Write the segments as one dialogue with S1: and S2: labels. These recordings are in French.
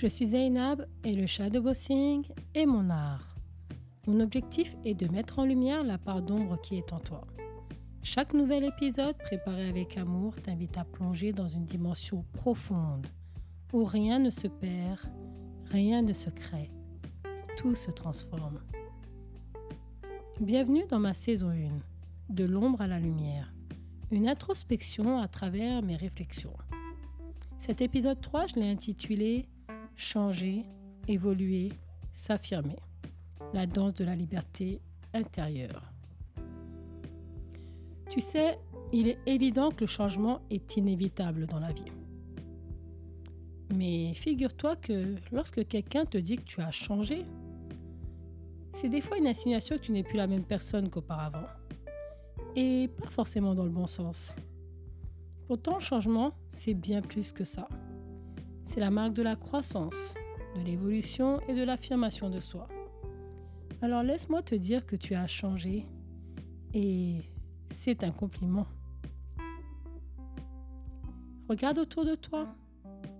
S1: Je suis Zainab et le shadowboxing est mon art. Mon objectif est de mettre en lumière la part d'ombre qui est en toi. Chaque nouvel épisode préparé avec amour t'invite à plonger dans une dimension profonde où rien ne se perd, rien ne se crée, tout se transforme. Bienvenue dans ma saison 1, de l'ombre à la lumière, une introspection à travers mes réflexions. Cet épisode 3, je l'ai intitulé Changer, évoluer, s'affirmer. La danse de la liberté intérieure. Tu sais, il est évident que le changement est inévitable dans la vie. Mais figure-toi que lorsque quelqu'un te dit que tu as changé, c'est des fois une insinuation que tu n'es plus la même personne qu'auparavant. Et pas forcément dans le bon sens. Pourtant, le changement, c'est bien plus que ça. C'est la marque de la croissance, de l'évolution et de l'affirmation de soi. Alors laisse-moi te dire que tu as changé et c'est un compliment. Regarde autour de toi,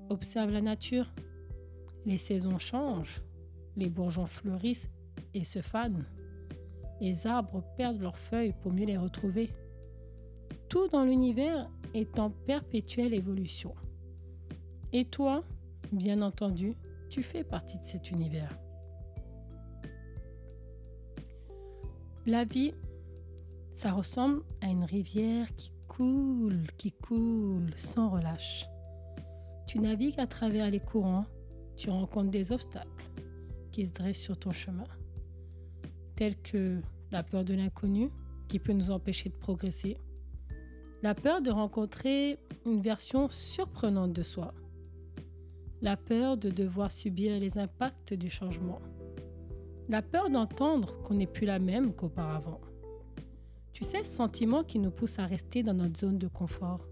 S1: observe la nature. Les saisons changent, les bourgeons fleurissent et se fanent. Les arbres perdent leurs feuilles pour mieux les retrouver. Tout dans l'univers est en perpétuelle évolution. Et toi, bien entendu, tu fais partie de cet univers. La vie, ça ressemble à une rivière qui coule, qui coule sans relâche. Tu navigues à travers les courants, tu rencontres des obstacles qui se dressent sur ton chemin, tels que la peur de l'inconnu qui peut nous empêcher de progresser, la peur de rencontrer une version surprenante de soi, la peur de devoir subir les impacts du changement, la peur d'entendre qu'on n'est plus la même qu'auparavant. Tu sais, ce sentiment qui nous pousse à rester dans notre zone de confort,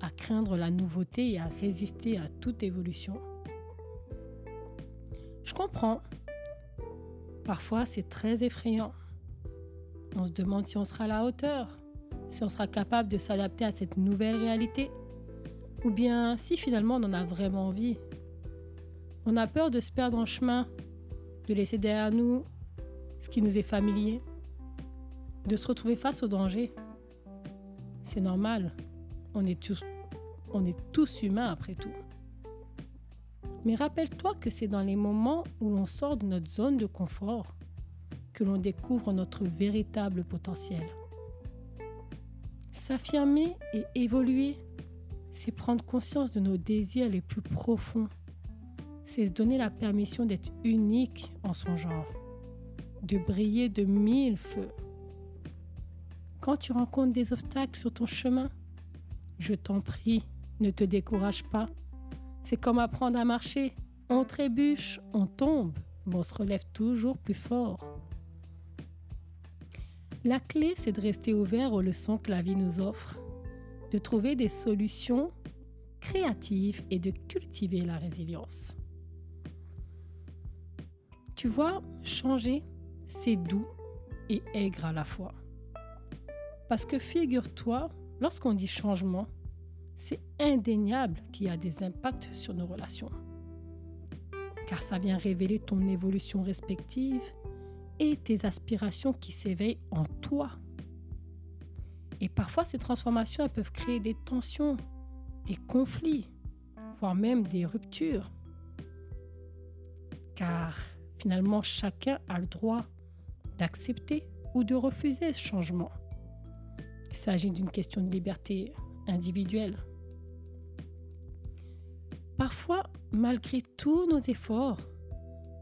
S1: à craindre la nouveauté et à résister à toute évolution. Je comprends. Parfois, c'est très effrayant. On se demande si on sera à la hauteur, si on sera capable de s'adapter à cette nouvelle réalité. Ou bien si finalement on en a vraiment envie. On a peur de se perdre en chemin, de laisser derrière nous ce qui nous est familier, de se retrouver face au danger. C'est normal, on est tous, on est tous humains après tout. Mais rappelle-toi que c'est dans les moments où l'on sort de notre zone de confort que l'on découvre notre véritable potentiel. S'affirmer et évoluer c'est prendre conscience de nos désirs les plus profonds. C'est se donner la permission d'être unique en son genre, de briller de mille feux. Quand tu rencontres des obstacles sur ton chemin, je t'en prie, ne te décourage pas. C'est comme apprendre à marcher. On trébuche, on tombe, mais on se relève toujours plus fort. La clé, c'est de rester ouvert aux leçons que la vie nous offre de trouver des solutions créatives et de cultiver la résilience. Tu vois, changer, c'est doux et aigre à la fois. Parce que figure-toi, lorsqu'on dit changement, c'est indéniable qu'il y a des impacts sur nos relations. Car ça vient révéler ton évolution respective et tes aspirations qui s'éveillent en toi. Et parfois, ces transformations peuvent créer des tensions, des conflits, voire même des ruptures. Car finalement, chacun a le droit d'accepter ou de refuser ce changement. Il s'agit d'une question de liberté individuelle. Parfois, malgré tous nos efforts,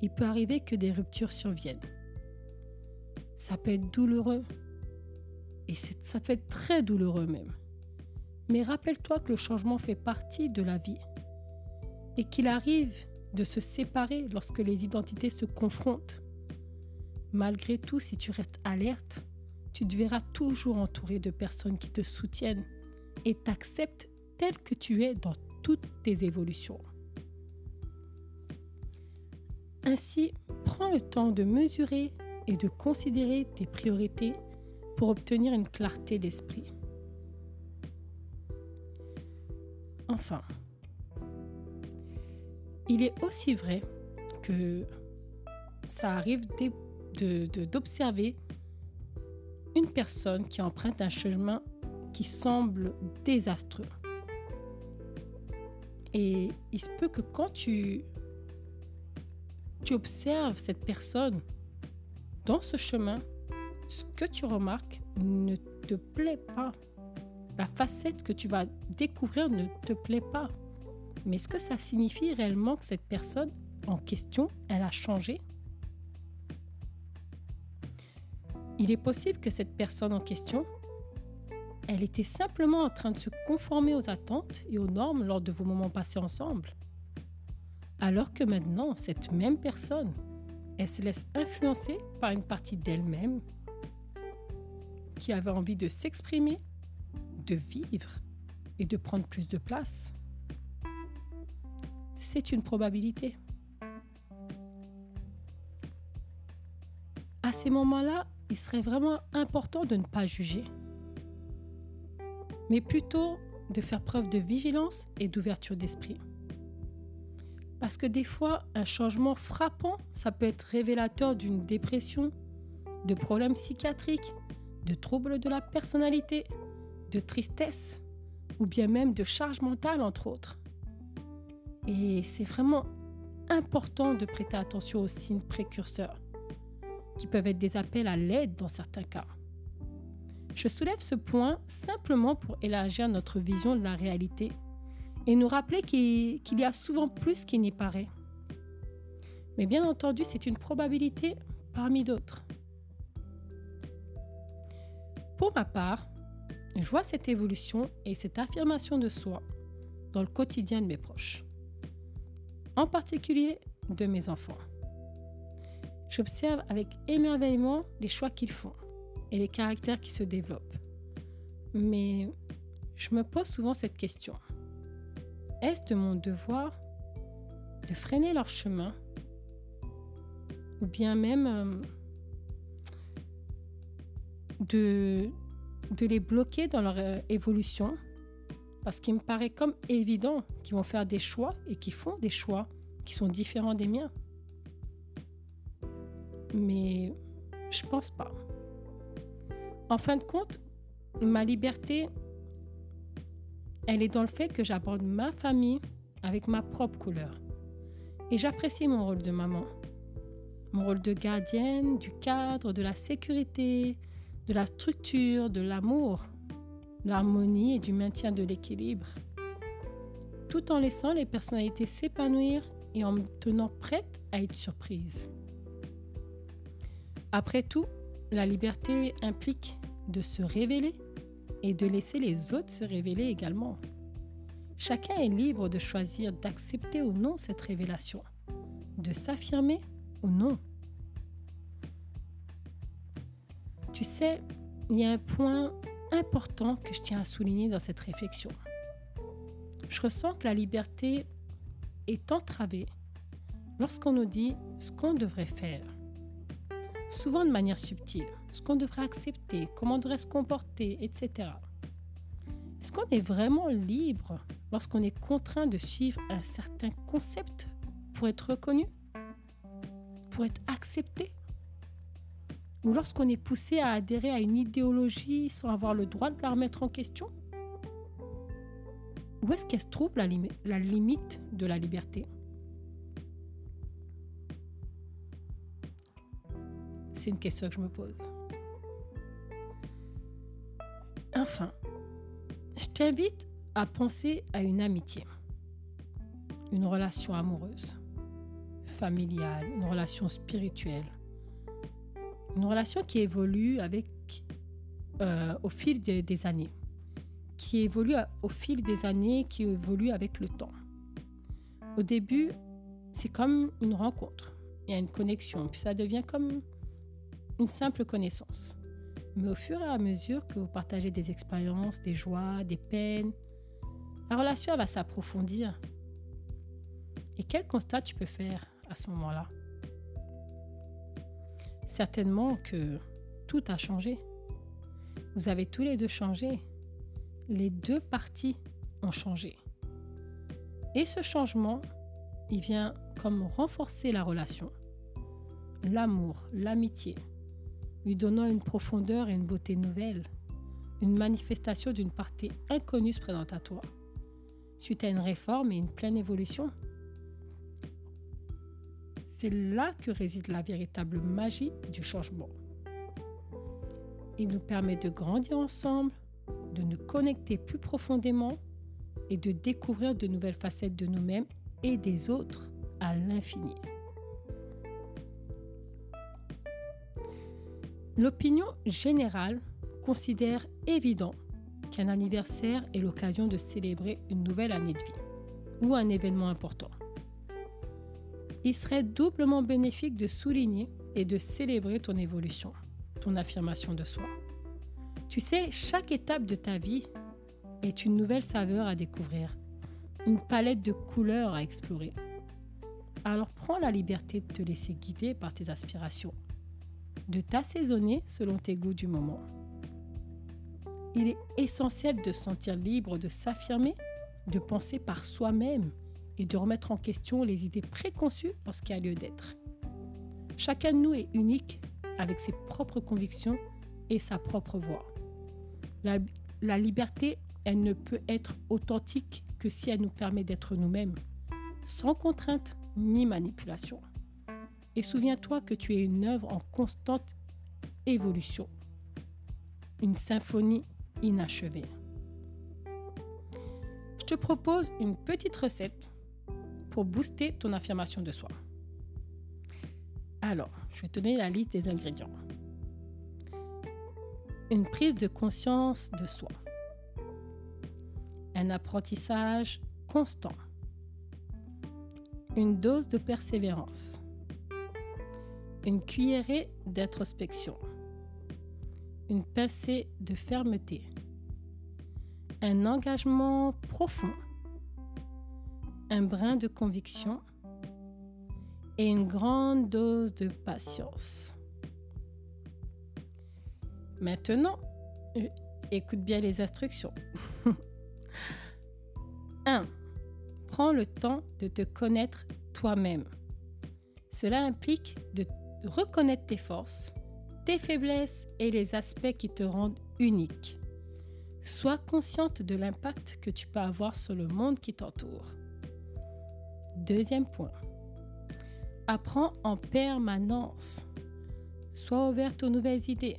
S1: il peut arriver que des ruptures surviennent. Ça peut être douloureux, et ça peut être très douloureux même. Mais rappelle-toi que le changement fait partie de la vie et qu'il arrive de se séparer lorsque les identités se confrontent. Malgré tout, si tu restes alerte, tu te verras toujours entouré de personnes qui te soutiennent et t'acceptent tel que tu es dans toutes tes évolutions. Ainsi, prends le temps de mesurer et de considérer tes priorités pour obtenir une clarté d'esprit. Enfin, il est aussi vrai que ça arrive d'observer une personne qui emprunte un chemin qui semble désastreux. Et il se peut que quand tu, tu observes cette personne dans ce chemin, ce que tu remarques ne te plaît pas. La facette que tu vas découvrir ne te plaît pas. Mais est-ce que ça signifie réellement que cette personne en question, elle a changé? Il est possible que cette personne en question, elle était simplement en train de se conformer aux attentes et aux normes lors de vos moments passés ensemble. Alors que maintenant, cette même personne, elle se laisse influencer par une partie d'elle-même qui avait envie de s'exprimer, de vivre et de prendre plus de place. C'est une probabilité. À ces moments-là, il serait vraiment important de ne pas juger, mais plutôt de faire preuve de vigilance et d'ouverture d'esprit. Parce que des fois, un changement frappant, ça peut être révélateur d'une dépression, de problèmes psychiatriques, de troubles de la personnalité, de tristesse, ou bien même de charge mentale, entre autres. Et c'est vraiment important de prêter attention aux signes précurseurs qui peuvent être des appels à l'aide dans certains cas. Je soulève ce point simplement pour élargir notre vision de la réalité et nous rappeler qu'il y a souvent plus qu'il n'y paraît. Mais bien entendu, c'est une probabilité parmi d'autres. Pour ma part, je vois cette évolution et cette affirmation de soi dans le quotidien de mes proches, en particulier de mes enfants. J'observe avec émerveillement les choix qu'ils font et les caractères qui se développent. Mais je me pose souvent cette question. Est-ce de mon devoir de freiner leur chemin ou bien même euh, de, les bloquer dans leur euh, évolution parce qu'il me paraît comme évident qu'ils vont faire des choix et qu'ils font des choix qui sont différents des miens mais je pense pas. En fin de compte, ma liberté, elle est dans le fait que j'aborde ma famille avec ma propre couleur. Et j'apprécie mon rôle de maman. Mon rôle de gardienne, du cadre, de la sécurité, de la structure, de l'amour, l'harmonie et du maintien de l'équilibre. Tout en laissant les personnalités s'épanouir et en tenant prête à être surprise. Après tout, la liberté implique de se révéler et de laisser les autres se révéler également. Chacun est libre de choisir d'accepter ou non cette révélation, de s'affirmer ou non. Tu sais, il y a un point important que je tiens à souligner dans cette réflexion. Je ressens que la liberté est entravée lorsqu'on nous dit ce qu'on devrait faire souvent de manière subtile, ce qu'on devrait accepter, comment on devrait se comporter, etc. Est-ce qu'on est vraiment libre lorsqu'on est contraint de suivre un certain concept pour être reconnu, pour être accepté? Ou lorsqu'on est poussé à adhérer à une idéologie sans avoir le droit de la remettre en question Où est-ce qu'elle se trouve la, limite de la liberté? C'est une question que je me pose. Enfin, je t'invite à penser à une amitié, une relation amoureuse, familiale, une relation spirituelle, une relation qui évolue avec, euh, au fil des, années, qui évolue au fil des années, qui évolue avec le temps. Au début, c'est comme une rencontre, il y a une connexion, puis ça devient comme une simple connaissance. Mais au fur et à mesure que vous partagez des expériences, des joies, des peines, la relation va s'approfondir. Et quel constat tu peux faire à ce moment-là? Certainement que tout a changé. Vous avez tous les deux changé. Les deux parties ont changé. Et ce changement il vient comme renforcer la relation, l'amour, l'amitié, lui donnant une profondeur et une beauté nouvelle, une manifestation d'une partie inconnue se présente à toi, suite à une réforme et une pleine évolution. C'est là que réside la véritable magie du changement. Il nous permet de grandir ensemble, de nous connecter plus profondément et de découvrir de nouvelles facettes de nous-mêmes et des autres à l'infini. L'opinion générale considère évident qu'un anniversaire est l'occasion de célébrer une nouvelle année de vie ou un événement important. Il serait doublement bénéfique de souligner et de célébrer ton évolution, ton affirmation de soi. Tu sais, chaque étape de ta vie est une nouvelle saveur à découvrir, une palette de couleurs à explorer. Alors prends la liberté de te laisser guider par tes aspirations, de t'assaisonner selon tes goûts du moment. Il est essentiel de sentir libre de s'affirmer, de penser par soi-même et de remettre en question les idées préconçues lorsqu'il y a lieu d'être. Chacun de nous est unique avec ses propres convictions et sa propre voix. La, la liberté elle ne peut être authentique que si elle nous permet d'être nous-mêmes, sans contrainte ni manipulation. Et souviens-toi que tu es une œuvre en constante évolution, une symphonie inachevée. Je te propose une petite recette pour booster ton affirmation de soi. Alors, je vais te donner la liste des ingrédients. Une prise de conscience de soi. Un apprentissage constant, une dose de persévérance, une cuillerée d'introspection, une pincée de fermeté, un engagement profond, un brin de conviction et une grande dose de patience. Maintenant, écoute bien les instructions. 1. Prends le temps de te connaître toi-même. Cela implique de reconnaître tes forces, tes faiblesses et les aspects qui te rendent unique. Sois consciente de l'impact que tu peux avoir sur le monde qui t'entoure. Deuxième point. Apprends en permanence. Sois ouverte aux nouvelles idées,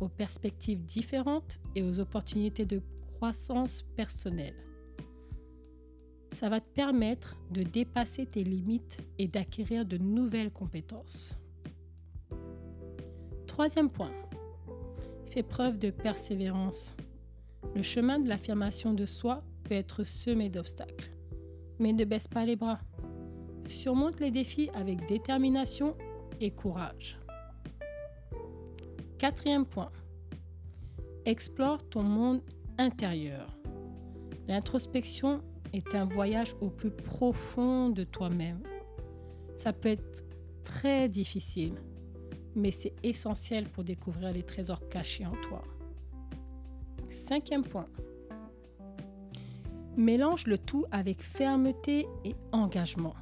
S1: aux perspectives différentes et aux opportunités de croissance personnelle. Ça va te permettre de dépasser tes limites et d'acquérir de nouvelles compétences. Troisième point, fais preuve de persévérance. Le chemin de l'affirmation de soi peut être semé d'obstacles, mais ne baisse pas les bras. Surmonte les défis avec détermination et courage. Quatrième point, explore ton monde intérieur. L'introspection est un voyage au plus profond de toi-même. Ça peut être très difficile, mais c'est essentiel pour découvrir les trésors cachés en toi. Cinquième point. Mélange le tout avec fermeté et engagement.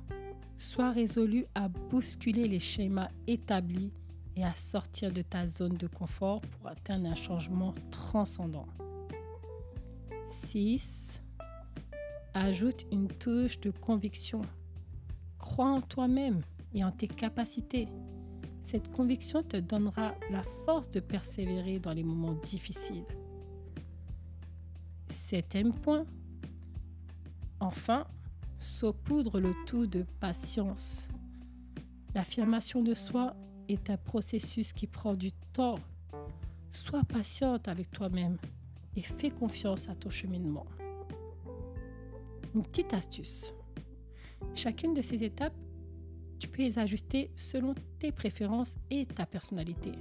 S1: Sois résolu à bousculer les schémas établis et à sortir de ta zone de confort pour atteindre un changement transcendant. 6. Ajoute une touche de conviction. Crois en toi-même et en tes capacités. Cette conviction te donnera la force de persévérer dans les moments difficiles. Septième. Enfin, saupoudre le tout de patience. L'affirmation de soi est un processus qui prend du temps. Sois patiente avec toi-même et fais confiance à ton cheminement. Une petite astuce. Chacune de ces étapes, tu peux les ajuster selon tes préférences et ta personnalité.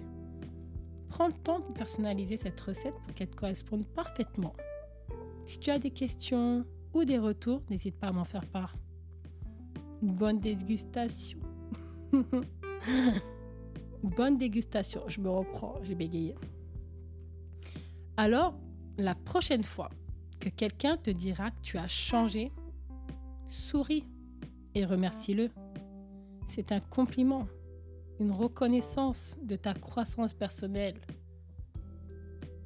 S1: Prends le temps de personnaliser cette recette pour qu'elle corresponde parfaitement. Si tu as des questions ou des retours, n'hésite pas à m'en faire part. Bonne dégustation. Bonne dégustation. Je me reprends, j'ai bégayé. Alors, la prochaine fois, que quelqu'un te dira que tu as changé, souris et remercie-le. C'est un compliment, une reconnaissance de ta croissance personnelle.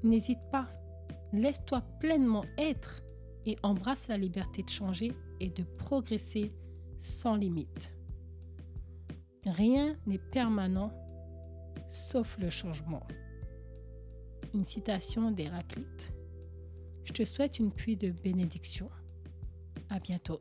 S1: N'hésite pas, laisse-toi pleinement être et embrasse la liberté de changer et de progresser sans limite. Rien n'est permanent sauf le changement. Une citation d'Héraclite. Je te souhaite une pluie de bénédictions. À bientôt.